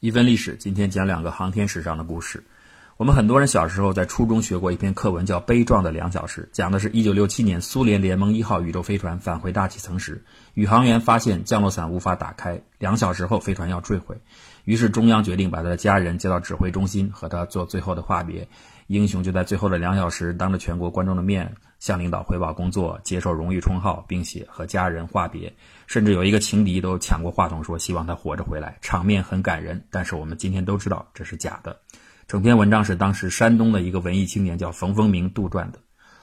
一分历史，今天讲两个航天史上的故事。我们很多人小时候在初中学过一篇课文，叫《悲壮的两小时》，讲的是一九六七年苏联联盟一号宇宙飞船返回大气层时，宇航员发现降落伞无法打开，两小时后飞船要坠毁，于是中央决定把他的家人接到指挥中心和他做最后的话别。英雄就在最后的两小时，当着全国观众的面向领导汇报工作，接受荣誉称号，并且和家人话别。甚至有一个情敌都抢过话筒说希望他活着回来，场面很感人。但是我们今天都知道这是假的。整篇文章是当时山东的一个文艺青年叫冯风明杜撰的，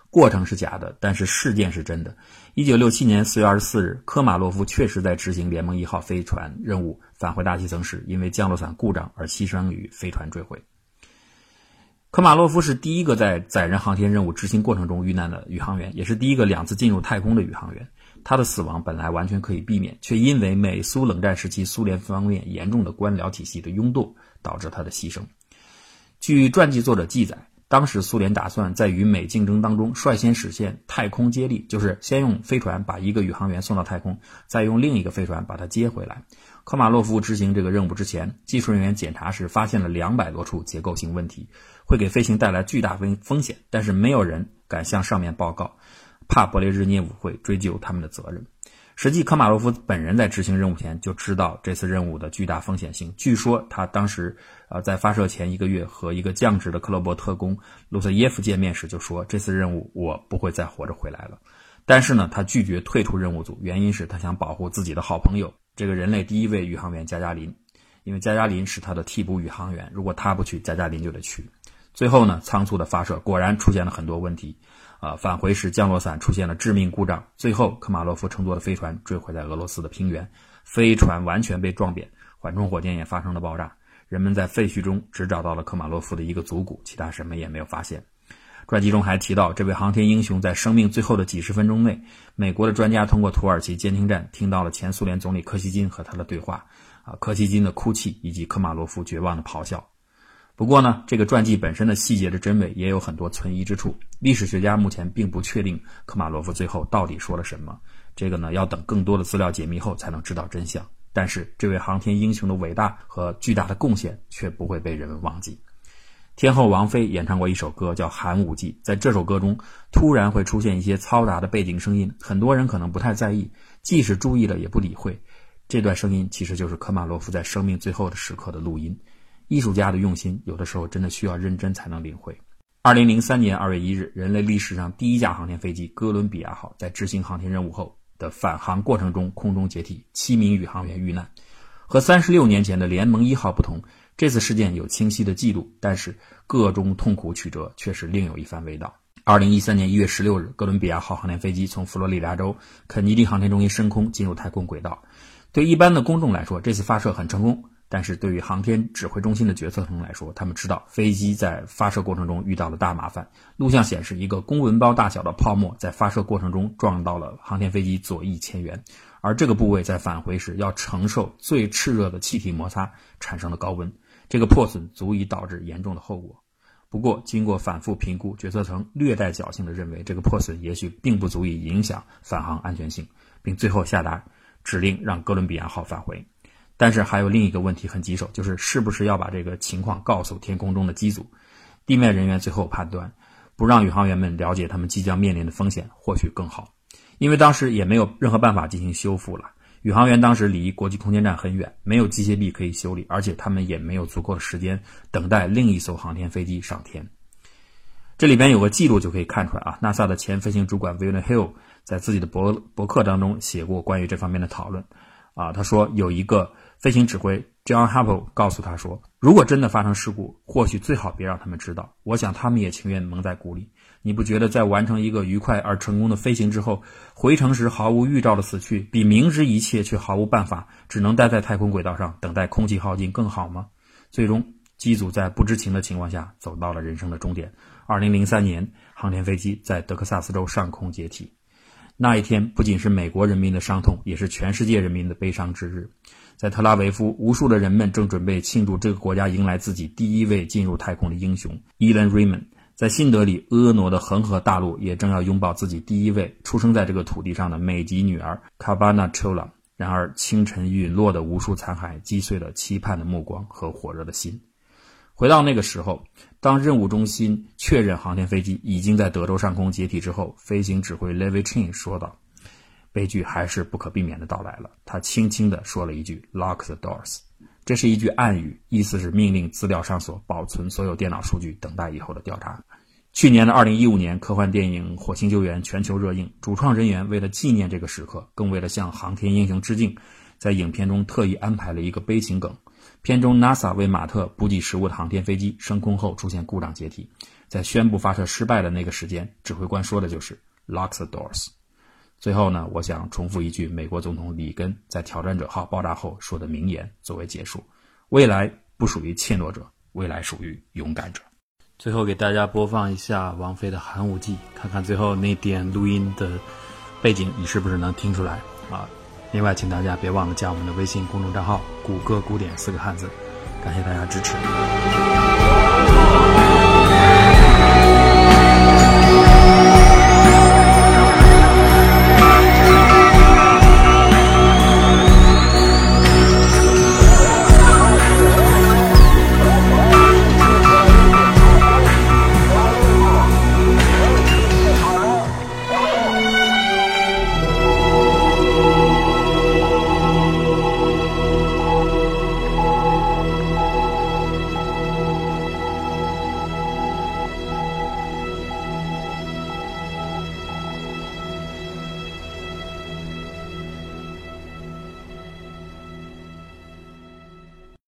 过程是假的，但是事件是真的。一九六七年四月二十四日，科马洛夫确实在执行联盟一号飞船任务返回大气层时，因为降落伞故障而牺牲于飞船坠毁。科马洛夫是第一个在载人航天任务执行过程中遇难的宇航员，也是第一个两次进入太空的宇航员。他的死亡本来完全可以避免，却因为美苏冷战时期苏联方面严重的官僚体系的拥堵，导致他的牺牲。据传记作者记载，当时苏联打算在与美竞争当中率先实现太空接力，就是先用飞船把一个宇航员送到太空，再用另一个飞船把他接回来。科马洛夫执行这个任务之前，技术人员检查时发现了两百多处结构性问题，会给飞行带来巨大风风险，但是没有人敢向上面报告。怕勃列日涅夫会追究他们的责任。实际，科马洛夫本人在执行任务前就知道这次任务的巨大风险性。据说他当时，呃，在发射前一个月和一个降职的克罗伯特工卢瑟耶夫见面时就说：“这次任务我不会再活着回来了。”但是呢，他拒绝退出任务组，原因是他想保护自己的好朋友，这个人类第一位宇航员加加林，因为加加林是他的替补宇航员，如果他不去，加加林就得去。最后呢，仓促的发射果然出现了很多问题。啊，返回时降落伞出现了致命故障，最后科马洛夫乘坐的飞船坠毁在俄罗斯的平原，飞船完全被撞扁，缓冲火箭也发生了爆炸。人们在废墟中只找到了科马洛夫的一个足骨，其他什么也没有发现。传记中还提到，这位航天英雄在生命最后的几十分钟内，美国的专家通过土耳其监听站听到了前苏联总理柯西金和他的对话，啊，柯西金的哭泣以及科马洛夫绝望的咆哮。不过呢，这个传记本身的细节的真伪也有很多存疑之处。历史学家目前并不确定科马洛夫最后到底说了什么，这个呢要等更多的资料解密后才能知道真相。但是这位航天英雄的伟大和巨大的贡献却不会被人们忘记。天后王菲演唱过一首歌叫《寒武纪》，在这首歌中突然会出现一些嘈杂的背景声音，很多人可能不太在意，即使注意了也不理会。这段声音其实就是科马洛夫在生命最后的时刻的录音。艺术家的用心，有的时候真的需要认真才能领会。二零零三年二月一日，人类历史上第一架航天飞机哥伦比亚号在执行航天任务后的返航过程中空中解体，七名宇航员遇难。和三十六年前的联盟一号不同，这次事件有清晰的记录，但是各中痛苦曲折却是另有一番味道。二零一三年一月十六日，哥伦比亚号航天飞机从佛罗里达州肯尼迪航天中心升空，进入太空轨道。对一般的公众来说，这次发射很成功。但是对于航天指挥中心的决策层来说，他们知道飞机在发射过程中遇到了大麻烦。录像显示，一个公文包大小的泡沫在发射过程中撞到了航天飞机左翼前缘，而这个部位在返回时要承受最炽热的气体摩擦产生的高温，这个破损足以导致严重的后果。不过，经过反复评估，决策层略带侥幸地认为，这个破损也许并不足以影响返航安全性，并最后下达指令让哥伦比亚号返回。但是还有另一个问题很棘手，就是是不是要把这个情况告诉天空中的机组？地面人员最后判断，不让宇航员们了解他们即将面临的风险，或许更好，因为当时也没有任何办法进行修复了。宇航员当时离国际空间站很远，没有机械臂可以修理，而且他们也没有足够的时间等待另一艘航天飞机上天。这里边有个记录就可以看出来啊，NASA 的前飞行主管 William Hill 在自己的博博客当中写过关于这方面的讨论，啊，他说有一个。飞行指挥 John Hubble 告诉他说：“如果真的发生事故，或许最好别让他们知道。我想他们也情愿蒙在鼓里。你不觉得在完成一个愉快而成功的飞行之后，回程时毫无预兆的死去，比明知一切却毫无办法，只能待在太空轨道上等待空气耗尽更好吗？”最终，机组在不知情的情况下走到了人生的终点。二零零三年，航天飞机在德克萨斯州上空解体。那一天不仅是美国人民的伤痛，也是全世界人民的悲伤之日。在特拉维夫，无数的人们正准备庆祝这个国家迎来自己第一位进入太空的英雄伊兰·瑞曼。在新德里，婀娜的恒河大陆也正要拥抱自己第一位出生在这个土地上的美籍女儿卡巴纳·丘拉。然而，清晨陨落的无数残骸击碎了期盼的目光和火热的心。回到那个时候，当任务中心确认航天飞机已经在德州上空解体之后，飞行指挥 Levy Chin 说道：“悲剧还是不可避免的到来了。”他轻轻地说了一句 “Lock the doors”，这是一句暗语，意思是命令资料上锁，保存所有电脑数据，等待以后的调查。去年的二零一五年，科幻电影《火星救援》全球热映，主创人员为了纪念这个时刻，更为了向航天英雄致敬，在影片中特意安排了一个悲情梗。片中，NASA 为马特补给食物的航天飞机升空后出现故障解体，在宣布发射失败的那个时间，指挥官说的就是 “Lock the doors”。最后呢，我想重复一句美国总统里根在挑战者号爆炸后说的名言作为结束：“未来不属于怯懦者，未来属于勇敢者。”最后给大家播放一下王菲的《寒武纪》，看看最后那点录音的背景，你是不是能听出来啊？另外，请大家别忘了加我们的微信公众账号“谷歌古典”四个汉字，感谢大家支持。